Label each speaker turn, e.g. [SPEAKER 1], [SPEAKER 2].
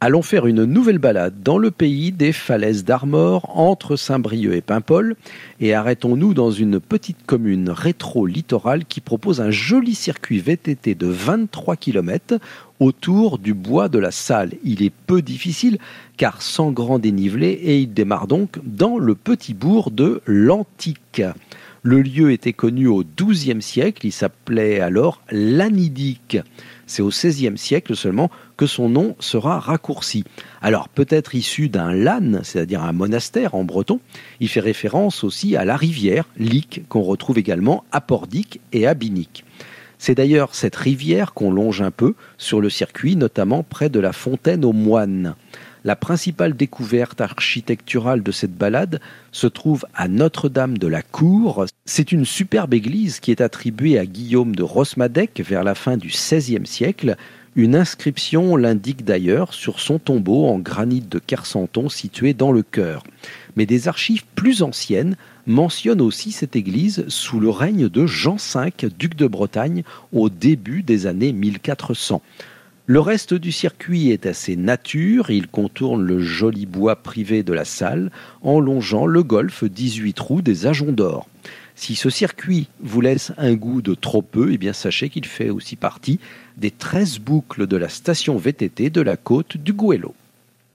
[SPEAKER 1] Allons faire une nouvelle balade dans le pays des falaises d'Armor entre Saint-Brieuc et Paimpol et arrêtons-nous dans une petite commune rétro-littorale qui propose un joli circuit VTT de 23 km autour du bois de la Salle. Il est peu difficile car sans grand dénivelé et il démarre donc dans le petit bourg de l'Antique. Le lieu était connu au XIIe siècle, il s'appelait alors Lanidique. C'est au XVIe siècle seulement que son nom sera raccourci. Alors peut-être issu d'un lan, c'est-à-dire un monastère en breton, il fait référence aussi à la rivière, Lic, qu'on retrouve également à Pordic et à Binic. C'est d'ailleurs cette rivière qu'on longe un peu sur le circuit, notamment près de la fontaine aux moines. La principale découverte architecturale de cette balade se trouve à Notre-Dame de la Cour. C'est une superbe église qui est attribuée à Guillaume de Rosmadec vers la fin du XVIe siècle. Une inscription l'indique d'ailleurs sur son tombeau en granit de Kersanton situé dans le chœur. Mais des archives plus anciennes mentionnent aussi cette église sous le règne de Jean V, duc de Bretagne, au début des années 1400. Le reste du circuit est assez nature, il contourne le joli bois privé de la salle en longeant le golfe 18 trous des Ajoncs d'Or. Si ce circuit vous laisse un goût de trop peu, eh bien sachez qu'il fait aussi partie des 13 boucles de la station VTT de la côte du Goëlo.